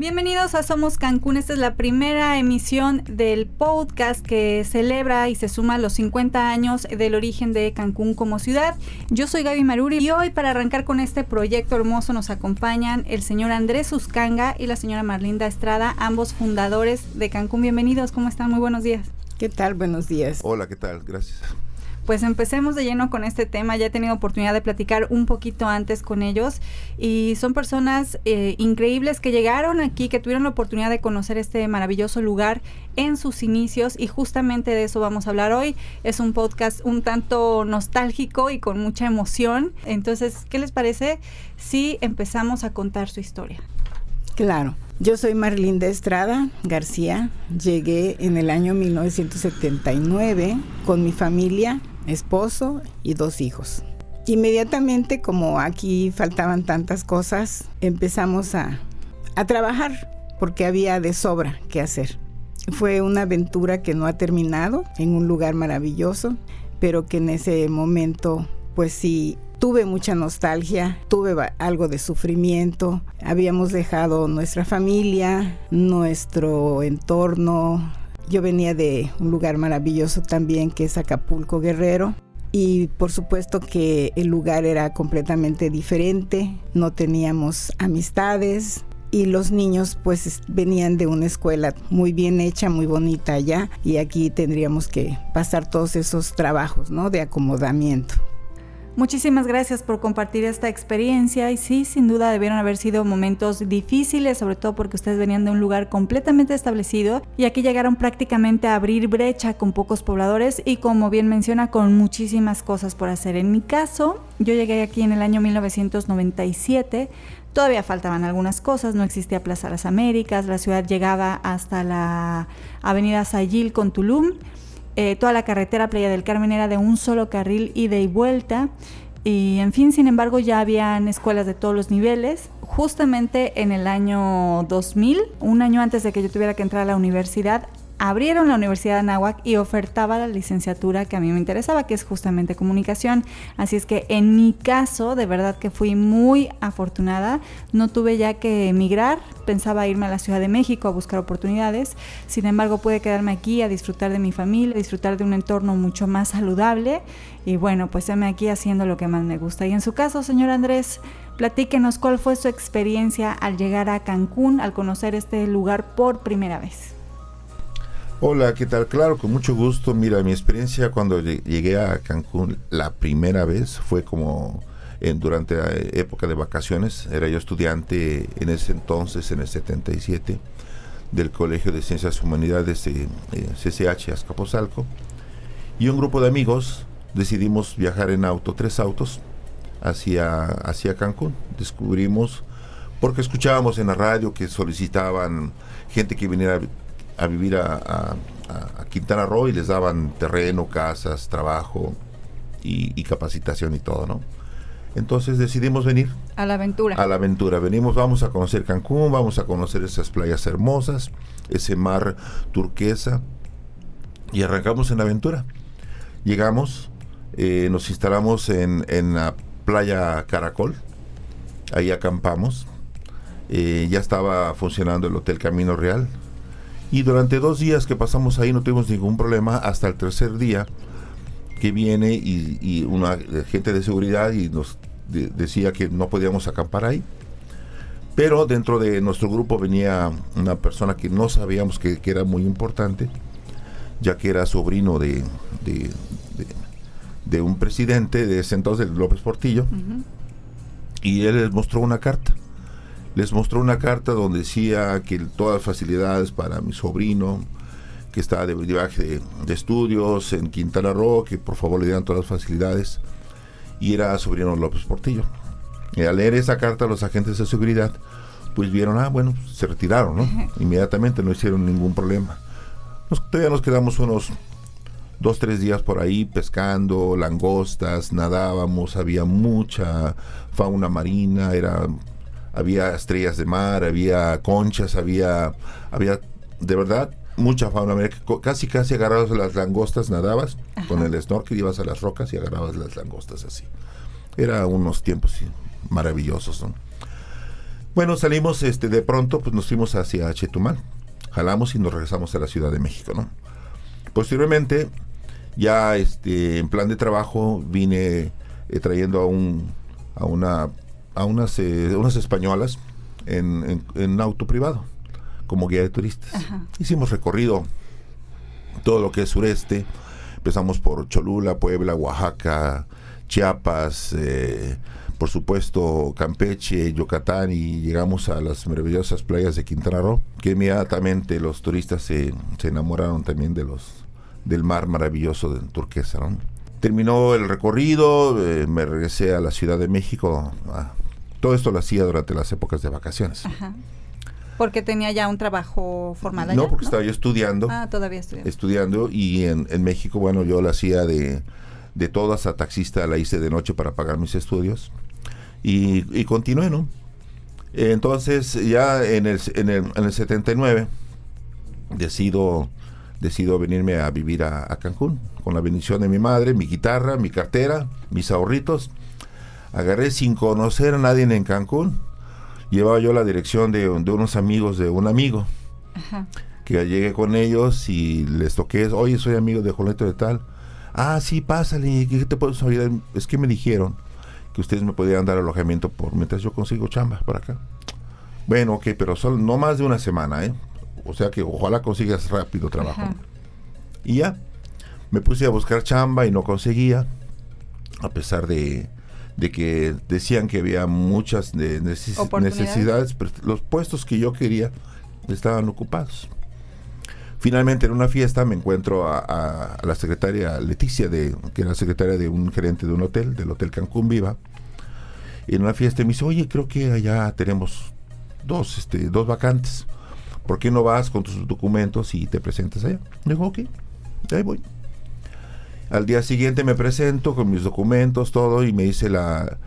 Bienvenidos a Somos Cancún. Esta es la primera emisión del podcast que celebra y se suma a los 50 años del origen de Cancún como ciudad. Yo soy Gaby Maruri y hoy para arrancar con este proyecto hermoso nos acompañan el señor Andrés Uscanga y la señora Marlinda Estrada, ambos fundadores de Cancún. Bienvenidos, ¿cómo están? Muy buenos días. ¿Qué tal? Buenos días. Hola, ¿qué tal? Gracias pues empecemos de lleno con este tema. Ya he tenido oportunidad de platicar un poquito antes con ellos y son personas eh, increíbles que llegaron aquí, que tuvieron la oportunidad de conocer este maravilloso lugar en sus inicios y justamente de eso vamos a hablar hoy. Es un podcast un tanto nostálgico y con mucha emoción. Entonces, ¿qué les parece si empezamos a contar su historia? Claro. Yo soy Marlinda Estrada García. Llegué en el año 1979 con mi familia esposo y dos hijos. Inmediatamente, como aquí faltaban tantas cosas, empezamos a, a trabajar porque había de sobra que hacer. Fue una aventura que no ha terminado en un lugar maravilloso, pero que en ese momento, pues sí, tuve mucha nostalgia, tuve algo de sufrimiento. Habíamos dejado nuestra familia, nuestro entorno, yo venía de un lugar maravilloso también que es Acapulco Guerrero y por supuesto que el lugar era completamente diferente, no teníamos amistades, y los niños pues venían de una escuela muy bien hecha, muy bonita allá y aquí tendríamos que pasar todos esos trabajos, ¿no? de acomodamiento. Muchísimas gracias por compartir esta experiencia y sí, sin duda debieron haber sido momentos difíciles, sobre todo porque ustedes venían de un lugar completamente establecido y aquí llegaron prácticamente a abrir brecha con pocos pobladores y como bien menciona, con muchísimas cosas por hacer. En mi caso, yo llegué aquí en el año 1997. Todavía faltaban algunas cosas, no existía Plaza Las Américas, la ciudad llegaba hasta la avenida Sayil con Tulum eh, toda la carretera Playa del Carmen era de un solo carril ida y vuelta. Y en fin, sin embargo, ya habían escuelas de todos los niveles. Justamente en el año 2000, un año antes de que yo tuviera que entrar a la universidad, abrieron la Universidad de Anáhuac y ofertaba la licenciatura que a mí me interesaba, que es justamente comunicación. Así es que en mi caso, de verdad que fui muy afortunada. No tuve ya que emigrar, pensaba irme a la Ciudad de México a buscar oportunidades. Sin embargo, pude quedarme aquí a disfrutar de mi familia, disfrutar de un entorno mucho más saludable. Y bueno, pues me aquí haciendo lo que más me gusta. Y en su caso, señor Andrés, platíquenos cuál fue su experiencia al llegar a Cancún, al conocer este lugar por primera vez. Hola, ¿qué tal? Claro, con mucho gusto. Mira, mi experiencia cuando llegué a Cancún la primera vez fue como en, durante la época de vacaciones. Era yo estudiante en ese entonces, en el 77, del Colegio de Ciencias Humanidades de CCH Azcapotzalco. Y un grupo de amigos decidimos viajar en auto, tres autos, hacia, hacia Cancún. Descubrimos, porque escuchábamos en la radio que solicitaban gente que viniera a vivir a, Quintana Roo y les daban terreno, casas, trabajo y, capacitación y todo, ¿no? Entonces decidimos venir. A la aventura. A la aventura. Venimos, vamos a conocer Cancún, vamos a conocer esas playas hermosas, ese mar turquesa y arrancamos en la aventura. Llegamos, eh, nos instalamos en, en, la playa Caracol, ahí acampamos. Eh, ya estaba funcionando el Hotel Camino Real, y durante dos días que pasamos ahí no tuvimos ningún problema hasta el tercer día que viene y, una gente de seguridad y nos decía que no podíamos acampar ahí. Pero dentro de nuestro grupo venía una persona que no sabíamos que, era muy importante, ya que era sobrino de, de, un presidente de ese entonces, López Portillo, y él les mostró una carta les mostró una carta donde decía que todas las facilidades para mi sobrino, que estaba de viaje de, estudios en Quintana Roo, que por favor le dieran todas las facilidades, y era sobrino López Portillo. Y al leer esa carta, los agentes de seguridad, pues vieron, ah, bueno, se retiraron, ¿no? Inmediatamente no hicieron ningún problema. Nos, todavía nos quedamos unos dos, tres días por ahí pescando, langostas, nadábamos, había mucha fauna marina, era, había estrellas de mar, había conchas, había, había de verdad mucha fauna. Casi, casi agarrabas las langostas, nadabas con el snorkel, ibas a las rocas y agarrabas las langostas así. Era unos tiempos maravillosos, ¿no? Bueno, salimos este de pronto, pues nos fuimos hacia Chetumal. Jalamos y nos regresamos a la Ciudad de México, ¿no? Posteriormente, ya este, en plan de trabajo, vine eh, trayendo a un a una a unas, eh, unas españolas en, en, auto privado como guía de turistas. Hicimos recorrido todo lo que es sureste. Empezamos por Cholula, Puebla, Oaxaca, Chiapas, eh, por supuesto Campeche, Yucatán y llegamos a las maravillosas playas de Quintana Roo, que inmediatamente los turistas se, enamoraron también de los del mar maravilloso de turquesa. Terminó el recorrido, eh, me regresé a la Ciudad de México. Ah, todo esto lo hacía durante las épocas de vacaciones. Porque tenía ya un trabajo formal allá, No, porque estaba yo estudiando. Ah, todavía estudiando. Estudiando y en, en México, bueno, yo lo hacía de, de todas a taxista, la hice de noche para pagar mis estudios y, continué, ¿no? Entonces, ya en el, en el, en el 79, decido, decido venirme a vivir a, Cancún, con la bendición de mi madre, mi guitarra, mi cartera, mis ahorritos. Agarré sin conocer a nadie en Cancún. Llevaba yo la dirección de, unos amigos de un amigo. Que llegué con ellos y les toqué, oye, soy amigo de Juanito de tal. Ah, sí, pásale, ¿qué te puedo ayudar? Es que me dijeron que ustedes me podían dar alojamiento por mientras yo consigo chamba para acá. Bueno, ok, pero solo, no más de una semana, ¿eh? O sea que ojalá consigas rápido trabajo. Y ya, me puse a buscar chamba y no conseguía, a pesar de, de que decían que había muchas necesidades, pero los puestos que yo quería estaban ocupados. Finalmente en una fiesta me encuentro a, la secretaria Leticia, de, que era secretaria de un gerente de un hotel, del Hotel Cancún Viva. En una fiesta me dice, oye, creo que allá tenemos dos, este, dos vacantes. ¿Por qué no vas con tus documentos y te presentas allá? digo, ok, ahí voy. Al día siguiente me presento con mis documentos, todo, y me dice la,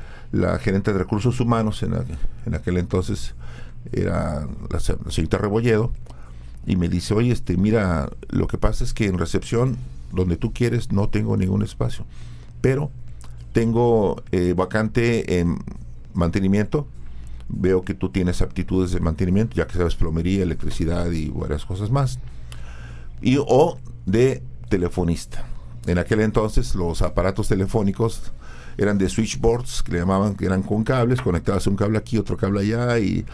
gerente de recursos humanos, en, en aquel entonces era la, la señorita Rebolledo, y me dice, oye, este, mira, lo que pasa es que en recepción, donde tú quieres, no tengo ningún espacio, pero tengo eh, vacante en mantenimiento, veo que tú tienes aptitudes de mantenimiento, ya que sabes plomería, electricidad y varias cosas más, y o de telefonista. En aquel entonces los aparatos telefónicos eran de switchboards, que le llamaban, que eran con cables, conectados un cable aquí, otro cable allá, y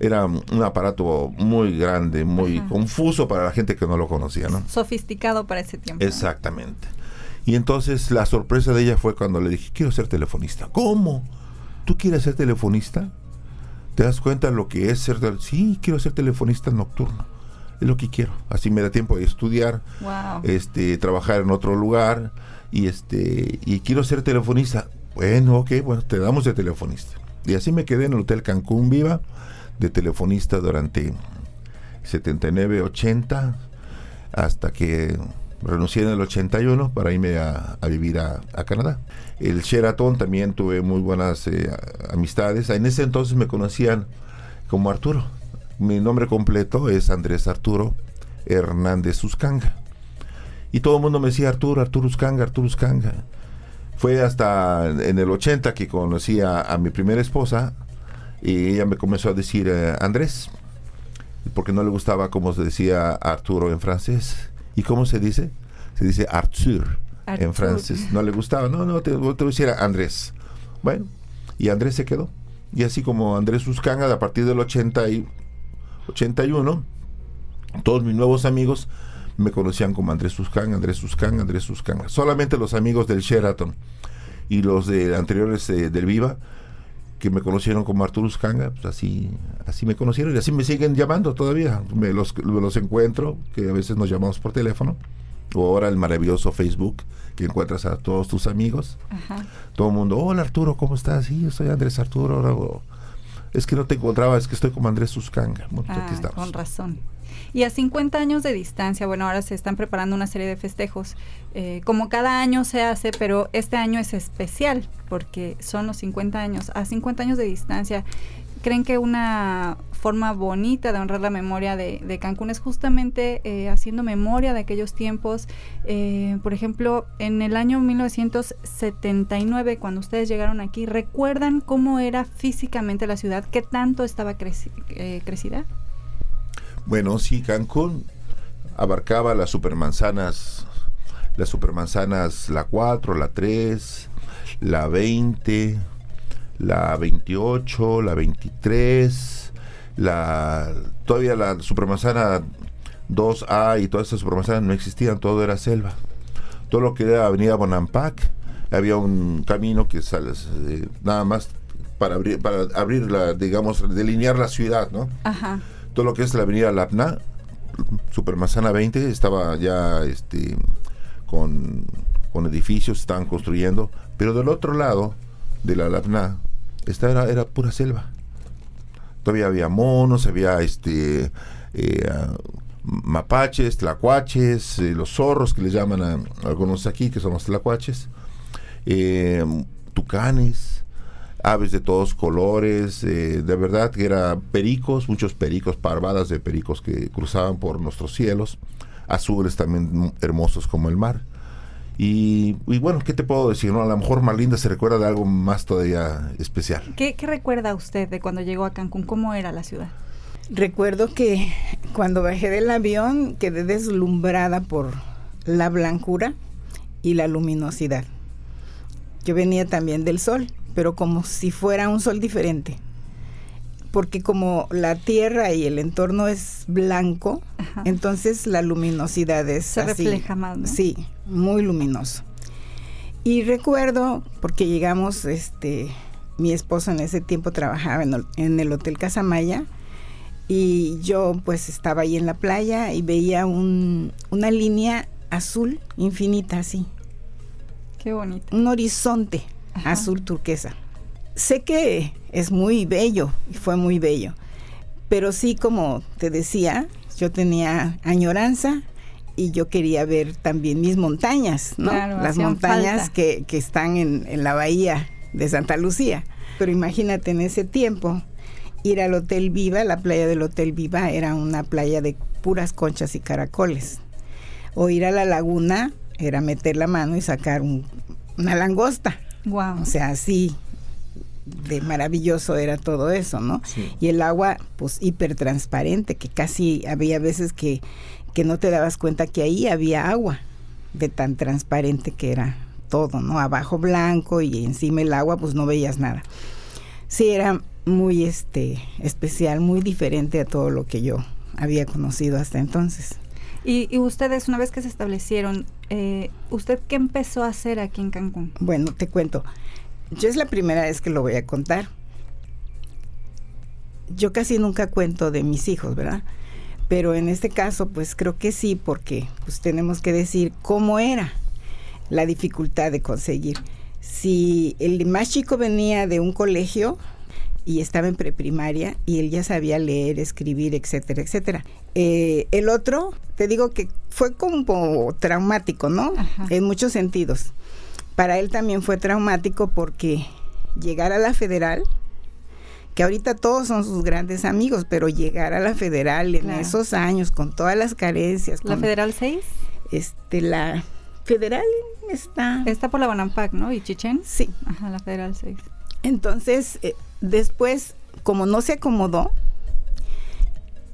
era un aparato muy grande, muy confuso para la gente que no lo conocía, ¿no? Sofisticado para ese tiempo. Exactamente. Y entonces la sorpresa de ella fue cuando le dije, quiero ser telefonista. ¿Cómo? ¿Tú quieres ser telefonista? ¿Te das cuenta de lo que es ser Sí, quiero ser telefonista nocturno. Es lo que quiero. Así me da tiempo de estudiar, este, trabajar en otro lugar y este y quiero ser telefonista. Bueno, ok, bueno, te damos de telefonista. Y así me quedé en el Hotel Cancún Viva de telefonista durante 79, 80, hasta que renuncié en el 81 para irme a, vivir a, Canadá. El Sheraton también tuve muy buenas eh, amistades. En ese entonces me conocían como Arturo. Mi nombre completo es Andrés Arturo Hernández Uscanga. Y todo el mundo me decía Arturo, Arturo Uscanga, Arturo Uscanga. Fue hasta en el 80 que conocí a mi primera esposa, y ella me comenzó a decir eh, Andrés, porque no le gustaba cómo se decía Arturo en francés. ¿Y cómo se dice? Se dice Arthur, en francés. No le gustaba, no, no, te, te decir Andrés. Bueno, y Andrés se quedó. Y así como Andrés Uscanga, a partir del 80 y 81, todos mis nuevos amigos me conocían como Andrés Uscanga, Andrés Uscanga, Andrés Uscanga. Solamente los amigos del Sheraton y los de anteriores eh, del Viva que me conocieron como Arturo Uscanga, pues así, así me conocieron y así me siguen llamando todavía. Me los, los encuentro, que a veces nos llamamos por teléfono, o ahora el maravilloso Facebook, que encuentras a todos tus amigos. Todo el mundo, hola Arturo, ¿cómo estás? Sí, yo soy Andrés Arturo. Es que no te encontraba, es que estoy como Andrés Uscanga. Ah, con razón. Y a 50 años de distancia, bueno, ahora se están preparando una serie de festejos, eh, como cada año se hace, pero este año es especial porque son los 50 años. A 50 años de distancia, ¿creen que una forma bonita de honrar la memoria de, Cancún es justamente eh, haciendo memoria de aquellos tiempos? Eh, por ejemplo, en el año 1979, cuando ustedes llegaron aquí, ¿recuerdan cómo era físicamente la ciudad? ¿Qué tanto estaba crecida? Bueno, sí, Cancún abarcaba las supermanzanas, las supermanzanas, la 4, la 3, la 20, la 28, la 23, la todavía la supermanzana 2A y todas esas supermanzanas no existían, todo era selva. Todo lo que era Avenida Bonampak, había un camino que sale eh, nada más para abrir, para abrir la, digamos, delinear la ciudad, ¿no? Ajá todo lo que es la avenida Lapna, Supermanzana 20, estaba ya este, con, edificios, estaban construyendo, pero del otro lado de la Lapna esta era, pura selva. Todavía había monos, había este eh, mapaches, tlacuaches, eh, los zorros que le llaman a, algunos aquí, que son los tlacuaches, eh, tucanes, aves de todos colores, de verdad que era pericos, muchos pericos, parvadas de pericos que cruzaban por nuestros cielos, azules también hermosos como el mar. Y, bueno, ¿qué te puedo decir? No? A lo mejor Marlinda se recuerda de algo más todavía especial. ¿Qué, ¿Qué recuerda usted de cuando llegó a Cancún? ¿Cómo era la ciudad? Recuerdo que cuando bajé del avión quedé deslumbrada por la blancura y la luminosidad. Yo venía también del sol pero como si fuera un sol diferente. Porque como la tierra y el entorno es blanco, entonces la luminosidad es Se refleja más. Sí, muy luminoso. Y recuerdo, porque llegamos, este, mi esposo en ese tiempo trabajaba en, en el Hotel Casamaya, y yo pues estaba ahí en la playa y veía un, una línea azul infinita así. Qué bonito. Un horizonte azul turquesa. Sé que es muy bello y fue muy bello, pero sí, como te decía, yo tenía añoranza y yo quería ver también mis montañas, ¿no? Las montañas que, están en, en la bahía de Santa Lucía. Pero imagínate en ese tiempo ir al Hotel Viva, la playa del Hotel Viva era una playa de puras conchas y caracoles. O ir a la laguna era meter la mano y sacar una langosta. Wow. O sea, así de maravilloso era todo eso, ¿no? Y el agua, pues hipertransparente, que casi había veces que, que no te dabas cuenta que ahí había agua, de tan transparente que era todo, ¿no? Abajo blanco y encima el agua, pues no veías nada. Sí, era muy este especial, muy diferente a todo lo que yo había conocido hasta entonces. Y, ustedes, una vez que se establecieron, eh, ¿usted qué empezó a hacer aquí en Cancún? Bueno, te cuento. Yo es la primera vez que lo voy a contar. Yo casi nunca cuento de mis hijos, ¿verdad? Pero en este caso, pues creo que sí, porque pues tenemos que decir cómo era la dificultad de conseguir. Si el más chico venía de un colegio, y estaba en preprimaria y él ya sabía leer, escribir, etcétera, etcétera. Eh, el otro, te digo que fue como traumático, ¿no? En muchos sentidos. Para él también fue traumático porque llegar a la federal, que ahorita todos son sus grandes amigos, pero llegar a la federal en esos años con todas las carencias. ¿La federal 6? Este, la federal está... Está por la Bonampak, ¿no? ¿Y Chichen? Sí. Ajá, la federal 6. Entonces, eh, después, como no se acomodó,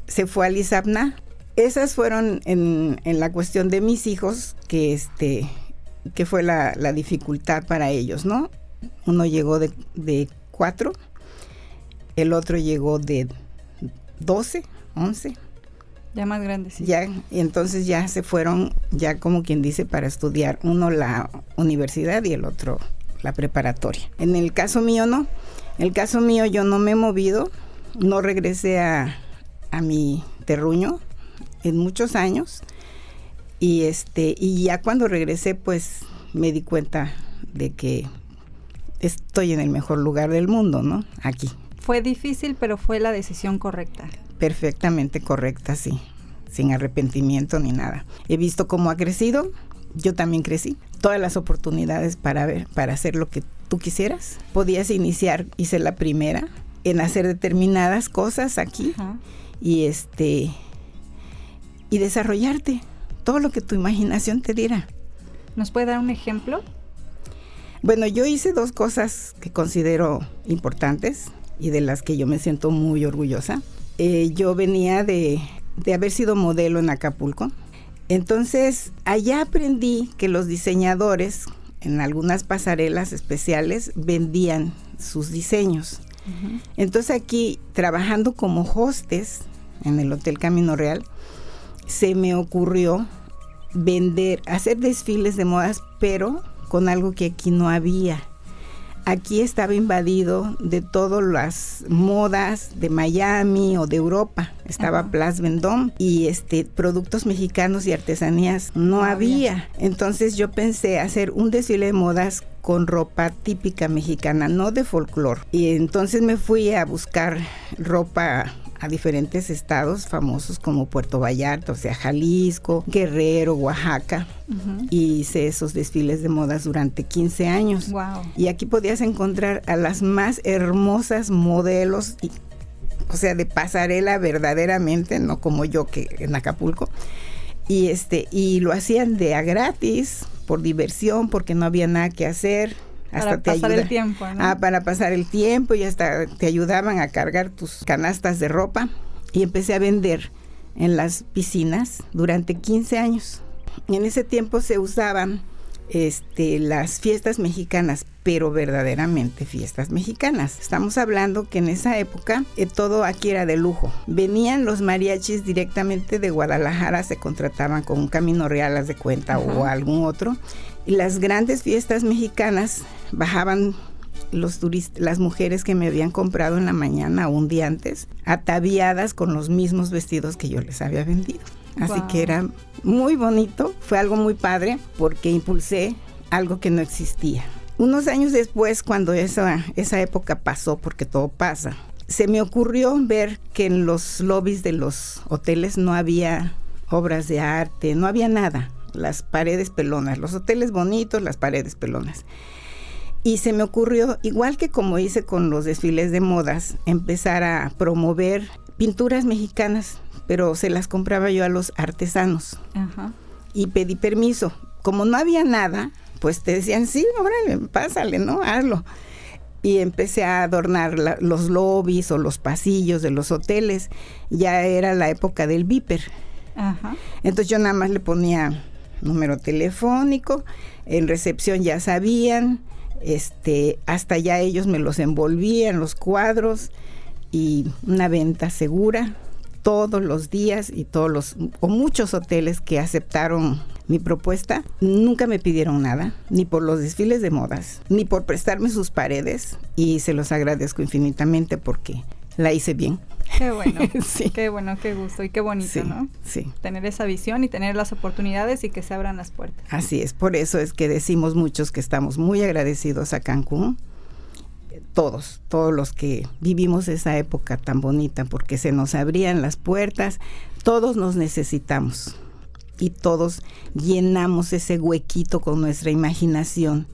se fue a Lizapna. Esas fueron en, la cuestión de mis hijos, que este que fue la, dificultad para ellos, ¿no? Uno llegó de, de cuatro, el otro llegó de 12, 11. Ya más grandes, sí. Ya, y entonces ya se fueron, ya como quien dice, para estudiar uno la universidad y el otro la preparatoria. En el caso mío no. En el caso mío yo no me he movido, no regresé a, a mi terruño en muchos años. Y este, y ya cuando regresé, pues me di cuenta de que estoy en el mejor lugar del mundo, ¿no? Aquí. Fue difícil, pero fue la decisión correcta. Perfectamente correcta, sí. sin arrepentimiento ni nada. He visto cómo ha crecido, yo también crecí. Todas las oportunidades para ver, para hacer lo que tú quisieras. Podías iniciar, hice la primera, en hacer determinadas cosas aquí y este y desarrollarte todo lo que tu imaginación te diera. ¿Nos puede dar un ejemplo? Bueno, yo hice dos cosas que considero importantes y de las que yo me siento muy orgullosa. Eh, yo venía de, de haber sido modelo en Acapulco. Entonces, allá aprendí que los diseñadores en algunas pasarelas especiales vendían sus diseños. Entonces aquí, trabajando como hostes en el Hotel Camino Real, se me ocurrió vender, hacer desfiles de modas, pero con algo que aquí no había. Aquí estaba invadido de todas las modas de Miami o de Europa. Estaba Place Vendôme y este productos mexicanos y artesanías no, había. Entonces yo pensé hacer un desfile de modas con ropa típica mexicana, no de folclore. Y entonces me fui a buscar ropa a diferentes estados famosos como Puerto Vallarta, o sea, Jalisco, Guerrero, Oaxaca. Y hice esos desfiles de modas durante 15 años. Y aquí podías encontrar a las más hermosas modelos, o sea, de pasarela verdaderamente, no como yo que en Acapulco. Y este y lo hacían de a gratis, por diversión, porque no había nada que hacer hasta para pasar el tiempo. Ah, para pasar el tiempo y hasta te ayudaban a cargar tus canastas de ropa. Y empecé a vender en las piscinas durante 15 años. Y en ese tiempo se usaban este, las fiestas mexicanas, pero verdaderamente fiestas mexicanas. Estamos hablando que en esa época eh, todo aquí era de lujo. Venían los mariachis directamente de Guadalajara, se contrataban con un camino real, de cuenta, o algún otro. Y las grandes fiestas mexicanas bajaban los turistas, las mujeres que me habían comprado en la mañana un día antes, ataviadas con los mismos vestidos que yo les había vendido. Así que era muy bonito, fue algo muy padre porque impulsé algo que no existía. Unos años después, cuando esa, esa época pasó, porque todo pasa, se me ocurrió ver que en los lobbies de los hoteles no había obras de arte, no había nada, las paredes pelonas, los hoteles bonitos, las paredes pelonas. Y se me ocurrió, igual que como hice con los desfiles de modas, empezar a promover pinturas mexicanas, pero se las compraba yo a los artesanos. Y pedí permiso. Como no había nada, pues te decían, sí, órale, pásale, ¿no? Hazlo. Y empecé a adornar los lobbies o los pasillos de los hoteles. Ya era la época del viper. Entonces yo nada más le ponía número telefónico, en recepción ya sabían, este, hasta ya ellos me los envolvían, los cuadros, y una venta segura todos los días y todos los o muchos hoteles que aceptaron mi propuesta nunca me pidieron nada, ni por los desfiles de modas, ni por prestarme sus paredes y se los agradezco infinitamente porque la hice bien. Qué bueno, sí. qué bueno, qué gusto y qué bonito, ¿no? Sí. Tener esa visión y tener las oportunidades y que se abran las puertas. Así es, por eso es que decimos muchos que estamos muy agradecidos a Cancún, todos, todos los que vivimos esa época tan bonita, porque se nos abrían las puertas, todos nos necesitamos y todos llenamos ese huequito con nuestra imaginación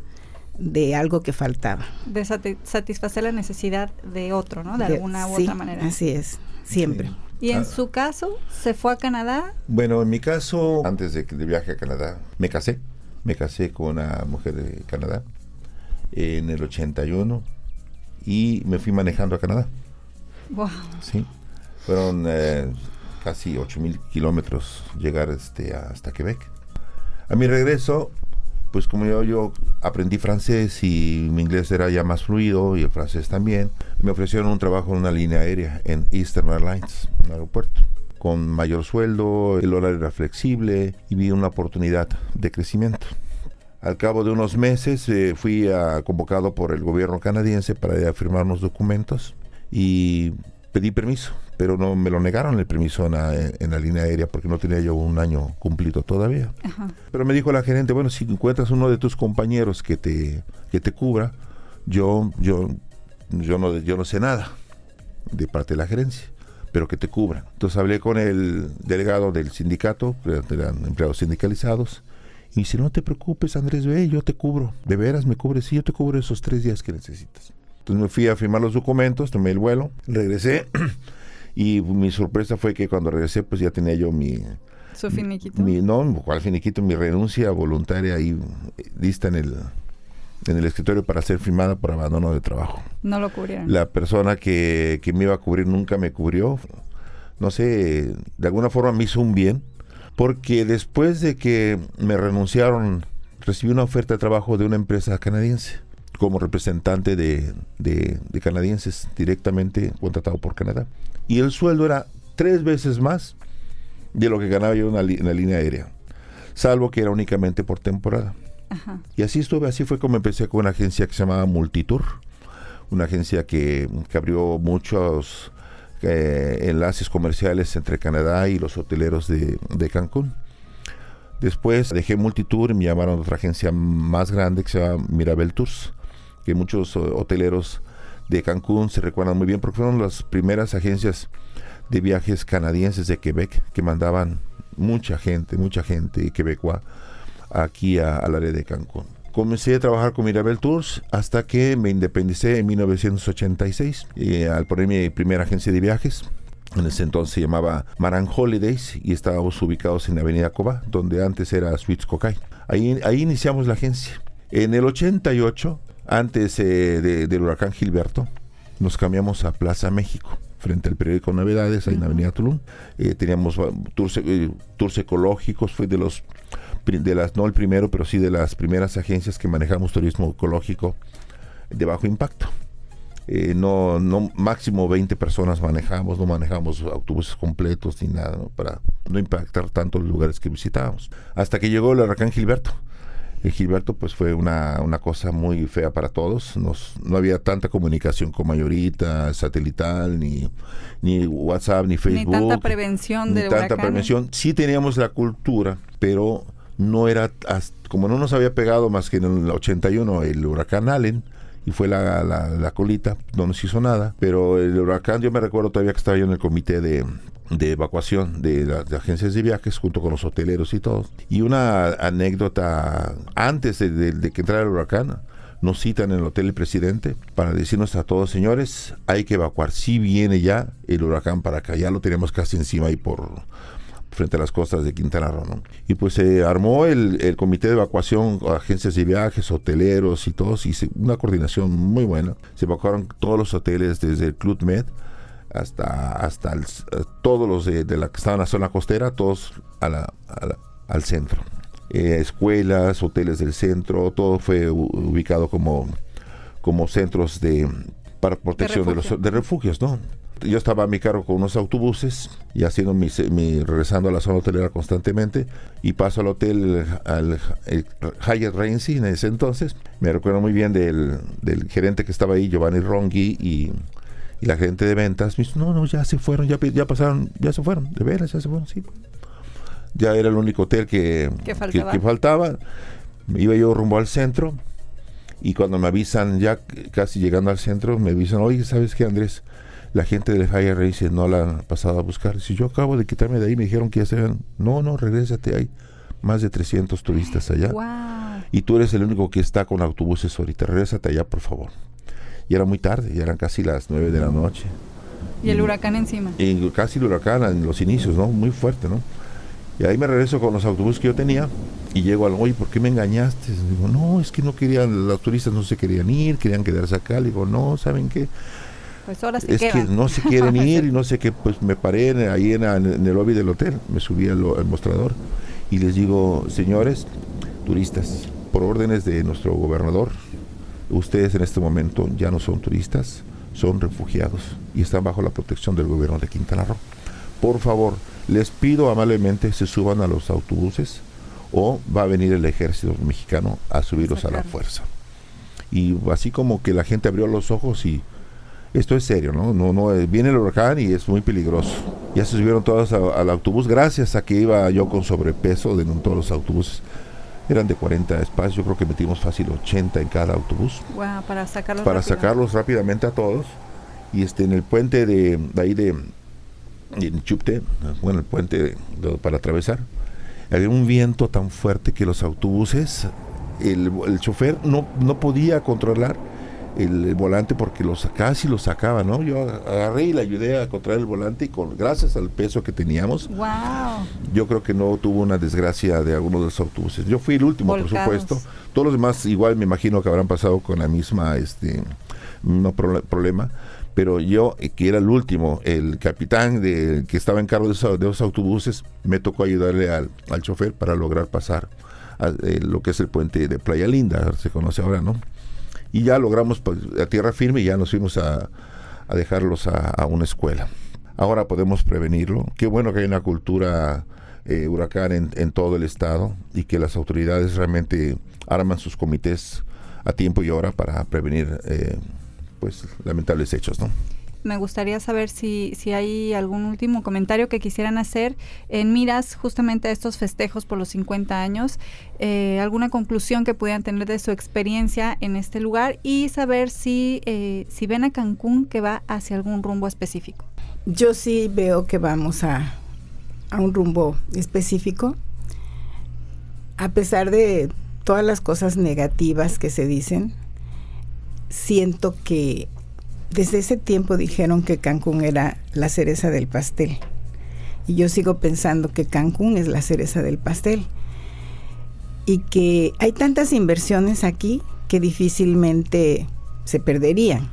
de algo que faltaba. De satisfacer la necesidad de otro, ¿no? De, alguna u otra manera. Así es, siempre. ¿Y en ah. su caso, se fue a Canadá? Bueno, en mi caso, antes de, de viaje a Canadá, me casé. Me casé con una mujer de Canadá en el 81 y me fui manejando a Canadá. Wow. Sí. Fueron eh, casi 8 mil kilómetros llegar este, hasta Quebec. A mi regreso pues como yo, yo aprendí francés y mi inglés era ya más fluido y el francés también, me ofrecieron un trabajo en una línea aérea en Eastern Airlines, un aeropuerto, con mayor sueldo, el horario era flexible y vi una oportunidad de crecimiento. Al cabo de unos meses eh, fui convocado por el gobierno canadiense para ir a firmar unos documentos y pedí permiso pero no me lo negaron el permiso en la, línea aérea porque no tenía yo un año cumplido todavía. Pero me dijo la gerente, bueno, si encuentras uno de tus compañeros que te, que te cubra, yo, yo, yo, no, yo no sé nada de parte de la gerencia. pero que te cubran. Entonces hablé con el delegado del sindicato, eran empleados sindicalizados, y dice, no te preocupes Andrés, ve, yo te cubro, de veras me cubres, sí, yo te cubro esos tres días que necesitas. Entonces me fui a firmar los documentos, tomé el vuelo, regresé, y mi sorpresa fue que cuando regresé, pues ya tenía yo mi... Su finiquito. Mi, no, cuál finiquito, mi renuncia voluntaria ahí lista en el, en el escritorio para ser firmada por abandono de trabajo. No lo cubrieron. La persona que, que me iba a cubrir nunca me cubrió. No sé, de alguna forma me hizo un bien, porque después de que me renunciaron, recibí una oferta de trabajo de una empresa canadiense como representante de, de, de canadienses directamente contratado por Canadá. Y el sueldo era tres veces más de lo que ganaba yo en la, li- en la línea aérea, salvo que era únicamente por temporada. Ajá. Y así estuve, así fue como empecé con una agencia que se llamaba Multitour, una agencia que, que abrió muchos eh, enlaces comerciales entre Canadá y los hoteleros de, de Cancún. Después dejé Multitour y me llamaron a otra agencia más grande que se llama Mirabel Tours, que muchos eh, hoteleros de Cancún se recuerdan muy bien porque fueron las primeras agencias de viajes canadienses de Quebec que mandaban mucha gente, mucha gente quebecua aquí al área de Cancún. Comencé a trabajar con Mirabel Tours hasta que me independicé en 1986 y al poner mi primera agencia de viajes. En ese entonces se llamaba Maran Holidays y estábamos ubicados en la Avenida Coba, donde antes era Suites Cocay. Ahí, ahí iniciamos la agencia. En el 88, antes eh, de- del huracán Gilberto, nos cambiamos a Plaza México, frente al periódico Novedades, ahí en Avenida Tulum. Eh, teníamos uh, tours, eh, tours ecológicos, fue de los de las no el primero, pero sí de las primeras agencias que manejamos turismo ecológico de bajo impacto. Eh, no, no máximo 20 personas manejamos, no manejamos autobuses completos ni nada, ¿no? para no impactar tanto los lugares que visitábamos. Hasta que llegó el huracán Gilberto. El Gilberto pues fue una, una cosa muy fea para todos. Nos, no había tanta comunicación como ahorita, satelital, ni, ni WhatsApp, ni Ni Facebook. tanta prevención ni de tanta huracanes. prevención. Sí teníamos la cultura, pero no era, como no nos había pegado más que en el 81 el huracán Allen, y fue la, la, la colita, no nos hizo nada, pero el huracán, yo me recuerdo todavía que estaba yo en el comité de, de evacuación de las agencias de viajes junto con los hoteleros y todos. Y una anécdota, antes de, que entrara el huracán, nos citan en el Hotel El Presidente para decirnos a todos, señores, hay que evacuar. Si viene ya el huracán para acá, ya lo tenemos casi encima ahí por frente a las costas de Quintana Roo. Y pues se armó el, el comité de evacuación, agencias de viajes, hoteleros y todos, y se- una coordinación muy buena. Se evacuaron todos los hoteles desde el Club Med hasta, hasta el- eh, todos los de, de la que estaban en la zona costera, todos a la- a la- al centro. Eh, escuelas, hoteles del centro, todo fue ubicado como, como centros de para protección de, refugio. los de refugios, ¿no? Yo estaba a mi cargo con unos autobuses y haciendo mi, mi- regresando a la zona hotelera constantemente y paso al hotel al Hyatt Regency en ese entonces. Me recuerdo muy bien del, del gerente que estaba ahí, Giovanni Ronghi y, y la gerente de ventas. Me dice, no, no, ya se fueron, ya, ya pasaron, ya se fueron, de veras, ya se fueron, sí. Ya era el único hotel que, Que faltaba. que faltaba. Iba yo rumbo al centro y cuando me avisan, ya casi llegando al centro, me avisan, oye, ¿sabes qué, Andrés? La gente del Higher Race no la han pasado a buscar. Si yo acabo de quitarme de ahí, me dijeron que ya se ven. No, no, regrésate, hay más de 300 turistas allá. Wow. Y tú eres el único que está con autobuses ahorita. Regrésate allá, por favor. Y era muy tarde, ya eran casi las 9 de la noche. Y el huracán encima. Y casi el huracán en los inicios, ¿no? Muy fuerte, ¿no? Y ahí me regreso con los autobuses que yo tenía y llego al, oye, ¿por qué me engañaste? Digo, no, es que no querían, los turistas no se querían ir, querían quedarse acá. Le digo, no, ¿saben qué? Pues ahora sí es que no se quieren ir y no sé qué, pues me paré en- ahí en, en el lobby del hotel, me subí al, al mostrador y les digo, señores turistas, por órdenes de nuestro gobernador, ustedes en este momento ya no son turistas, son refugiados y están bajo la protección del gobierno de Quintana Roo. Por favor, les pido amablemente se suban a los autobuses o va a venir el ejército mexicano a subirlos a la fuerza. Y así como que la gente abrió los ojos y esto es serio, ¿no? No, no, eh, viene el huracán y es muy peligroso. Ya se subieron todos a- al autobús, gracias a que iba yo con sobrepeso de todos los autobuses. Eran de 40 espacios, yo creo que metimos fácil 80 en cada autobús Guau, para sacarlos para rápido. sacarlos rápidamente a todos. Y este en el puente de, de ahí de, en Chupte, bueno, el puente para atravesar, había un viento tan fuerte que los autobuses, el, el chofer no, no podía controlar el, volante porque los casi lo sacaba, ¿no? Yo agarré y le ayudé a controlar el volante y con gracias al peso que teníamos, wow. yo creo que no tuvo una desgracia de alguno de los autobuses. Yo fui el último, por supuesto. Todos los demás igual me imagino que habrán pasado con la misma este no problema, pero yo eh, que era el último, el capitán de, que estaba en cargo de esos, de autobuses, me tocó ayudarle al, al chofer para lograr pasar a, eh, lo que es el puente de Playa Linda, se conoce ahora, ¿no? Y ya logramos pues, a tierra firme y ya nos fuimos a, dejarlos a, una escuela. Ahora podemos prevenirlo. Qué bueno que hay una cultura eh, huracán en, todo el estado y que las autoridades realmente arman sus comités a tiempo y hora para prevenir eh, pues lamentables hechos, ¿no? Me gustaría saber si, si hay algún último comentario que quisieran hacer en miras justamente a estos festejos por los 50 años, eh, alguna conclusión que pudieran tener de su experiencia en este lugar y saber si, eh, si ven a Cancún que va hacia algún rumbo específico. Yo sí veo que vamos a, a un rumbo específico, a pesar de todas las cosas negativas que se dicen, siento que desde ese tiempo dijeron que Cancún era la cereza del pastel. Y yo sigo pensando que Cancún es la cereza del pastel. Y que hay tantas inversiones aquí que difícilmente se perderían.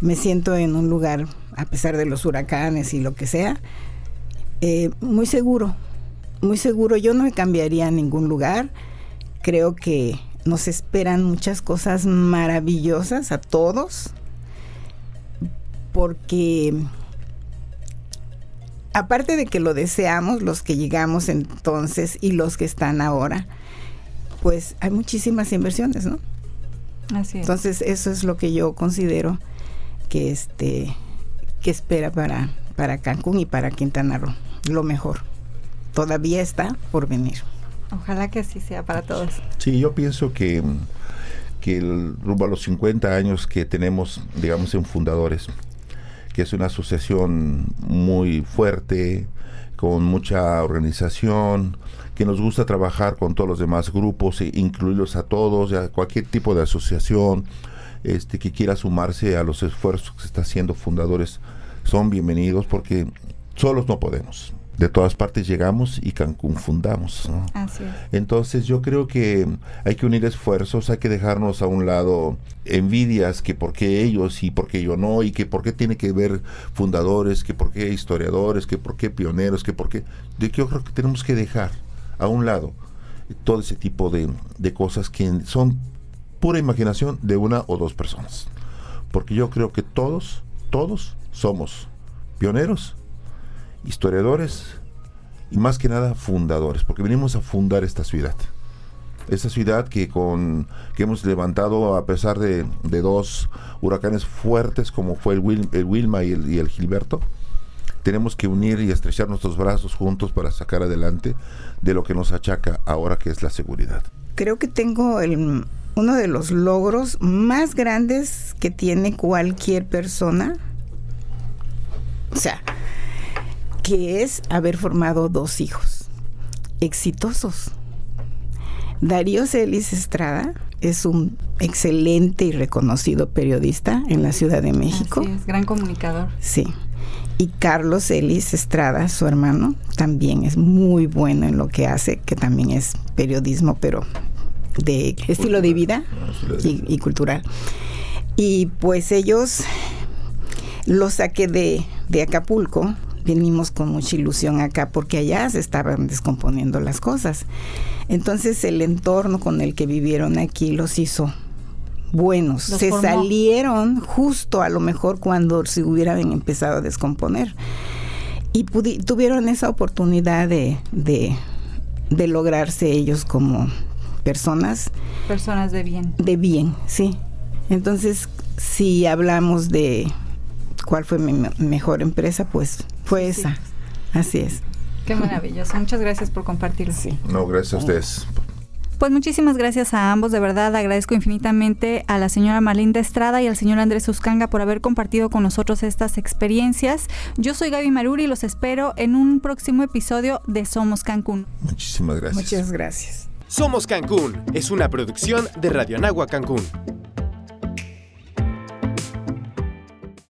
Me siento en un lugar, a pesar de los huracanes y lo que sea, eh, muy seguro, muy seguro. Yo no me cambiaría a ningún lugar. Creo que nos esperan muchas cosas maravillosas a todos porque aparte de que lo deseamos, los que llegamos entonces y los que están ahora, pues hay muchísimas inversiones, ¿no? Así es. Entonces, eso es lo que yo considero que este que espera para, para Cancún y para Quintana Roo, lo mejor. Todavía está por venir. Ojalá que así sea para todos. Sí, yo pienso que, que el, rumbo a los 50 años que tenemos, digamos, en fundadores, que es una asociación muy fuerte, con mucha organización, que nos gusta trabajar con todos los demás grupos e incluirlos a todos, a cualquier tipo de asociación este, que quiera sumarse a los esfuerzos que se está haciendo fundadores son bienvenidos porque solos no podemos de todas partes llegamos y Cancún fundamos. Entonces yo creo que hay que unir esfuerzos, hay que dejarnos a un lado envidias, que por qué ellos y por qué yo no, y que por qué tiene que ver fundadores, que por qué historiadores, que por qué pioneros, que por qué... Yo creo que tenemos que dejar a un lado todo ese tipo de, de cosas que son pura imaginación de una o dos personas. Porque yo creo que todos, todos somos pioneros historiadores y más que nada fundadores, porque venimos a fundar esta ciudad. Esta ciudad que con que hemos levantado a pesar de, dos huracanes fuertes como fue el, el Wilma y el, Gilberto, tenemos que unir y estrechar nuestros brazos juntos para sacar adelante de lo que nos achaca ahora que es la seguridad. Creo que tengo el, uno de los logros más grandes que tiene cualquier persona. O sea, que es haber formado dos hijos exitosos. Darío Celis Estrada es un excelente y reconocido periodista en la Ciudad de México. es, gran comunicador. Sí. Y Carlos Celis Estrada, su hermano, también es muy bueno en lo que hace, que también es periodismo, pero de estilo de vida y, y cultural. Y pues ellos los saqué de, de Acapulco venimos con mucha ilusión acá porque allá se estaban descomponiendo las cosas. Entonces el entorno con el que vivieron aquí los hizo buenos. se salieron justo a lo mejor cuando se hubieran empezado a descomponer. Y tuvieron esa oportunidad de, de, de lograrse ellos como personas. Personas de bien. De bien, sí. Entonces, si hablamos de cuál fue mi mejor empresa, pues fue esa. Así es. Qué maravilloso. Muchas gracias por compartirlo. No, gracias a ustedes. Pues muchísimas gracias a ambos, de verdad agradezco infinitamente a la señora Marlinda Estrada y al señor Andrés Uscanga por haber compartido con nosotros estas experiencias. Yo soy Gaby Maruri y los espero en un próximo episodio de Somos Cancún. Muchísimas gracias. Muchas gracias. Somos Cancún es una producción de Radio Anagua Cancún.